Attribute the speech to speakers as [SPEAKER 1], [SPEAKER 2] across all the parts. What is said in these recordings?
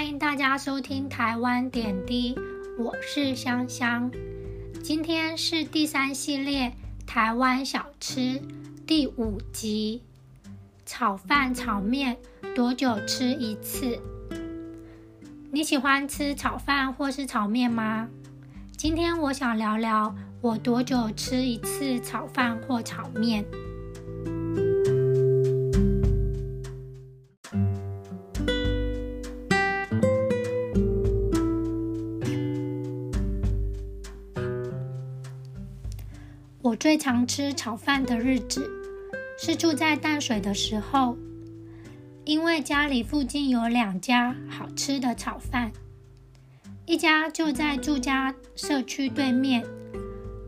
[SPEAKER 1] 欢迎大家收听台湾点滴，我是香香。今天是第三系列台湾小吃第五集，炒饭、炒面多久吃一次？你喜欢吃炒饭或是炒面吗？今天我想聊聊我多久吃一次炒饭或炒面。我最常吃炒饭的日子是住在淡水的时候，因为家里附近有两家好吃的炒饭，一家就在住家社区对面，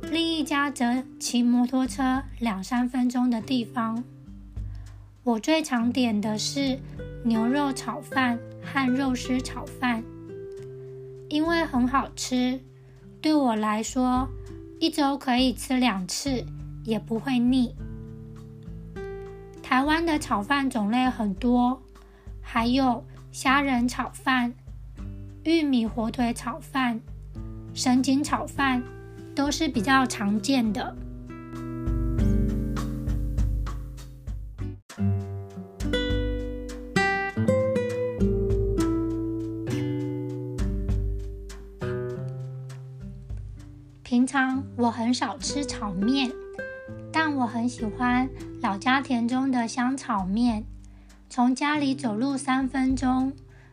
[SPEAKER 1] 另一家则骑摩托车两三分钟的地方。我最常点的是牛肉炒饭和肉丝炒饭，因为很好吃，对我来说。一周可以吃两次，也不会腻。台湾的炒饭种类很多，还有虾仁炒饭、玉米火腿炒饭、什锦炒饭，都是比较常见的。平常我很少吃炒面，但我很喜欢老家田中的香炒面。从家里走路三分钟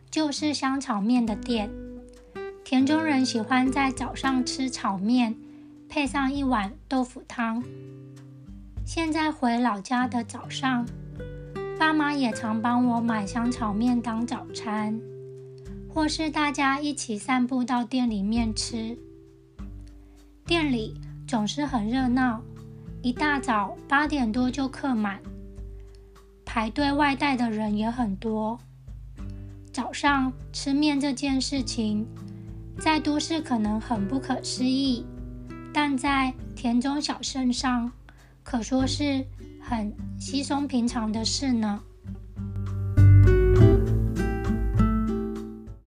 [SPEAKER 1] 就是香炒面的店。田中人喜欢在早上吃炒面，配上一碗豆腐汤。现在回老家的早上，爸妈也常帮我买香炒面当早餐，或是大家一起散步到店里面吃。店里总是很热闹，一大早八点多就客满，排队外带的人也很多。早上吃面这件事情，在都市可能很不可思议，但在田中小镇上，可说是很稀松平常的事呢。